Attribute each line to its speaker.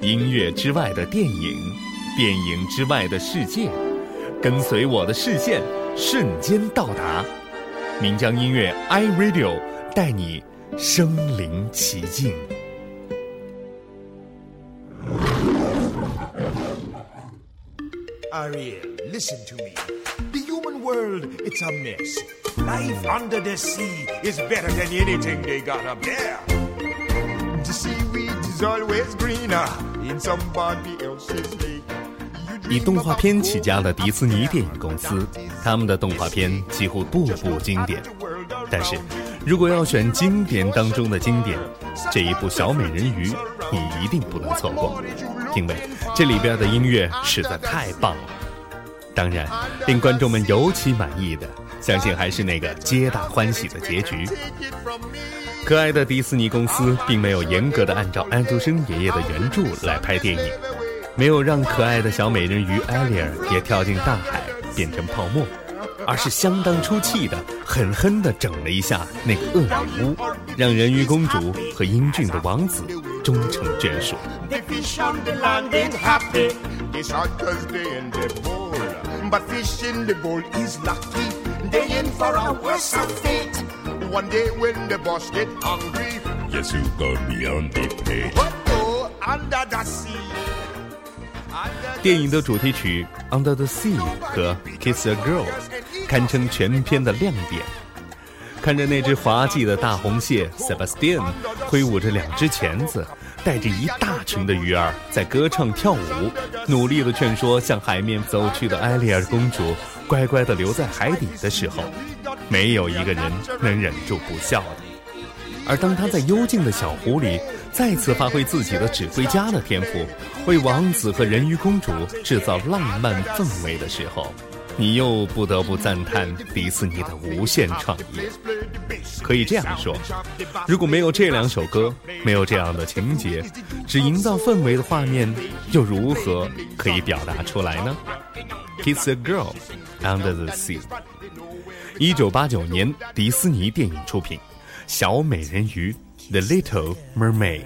Speaker 1: 音乐之外的电影，电影之外的世界，跟随我的视线，瞬间到达。岷江音乐 iRadio 带你身临其境。
Speaker 2: Ariel, listen to me. World, it's a mess. Life under the sea is better than anything they got up there. The seaweed is always greener in somebody else's lake.
Speaker 1: 以动画片起家的迪士尼电影公司，他们的动画片几乎步步经典。但是，如果要选经典当中的经典，这一部《小美人鱼》你一定不能错过，因为这里边的音乐实在太棒了。当然，令观众们尤其满意的，相信还是那个皆大欢喜的结局。可爱的迪士尼公司并没有严格的按照安徒生爷爷的原著来拍电影，没有让可爱的小美人鱼艾丽尔也跳进大海变成泡沫。而是相当出气的，狠狠地整了一下那个恶女巫，让人鱼公主和英俊的王子终成眷属。电影的主题曲《Under the Sea》和《Kiss a Girl》堪称全片的亮点。看着那只滑稽的大红蟹 Sebastian 挥舞着两只钳子，带着一大群的鱼儿在歌唱跳舞，努力地劝说向海面走去的艾丽尔公主乖乖地留在海底的时候，没有一个人能忍住不笑的。而当他在幽静的小湖里再次发挥自己的指挥家的天赋，为王子和人鱼公主制造浪漫氛围的时候，你又不得不赞叹迪士尼的无限创意。可以这样说，如果没有这两首歌，没有这样的情节，只营造氛围的画面，又如何可以表达出来呢？Kiss a girl under the sea。一九八九年，迪士尼电影出品。小美人鱼，《The Little Mermaid》。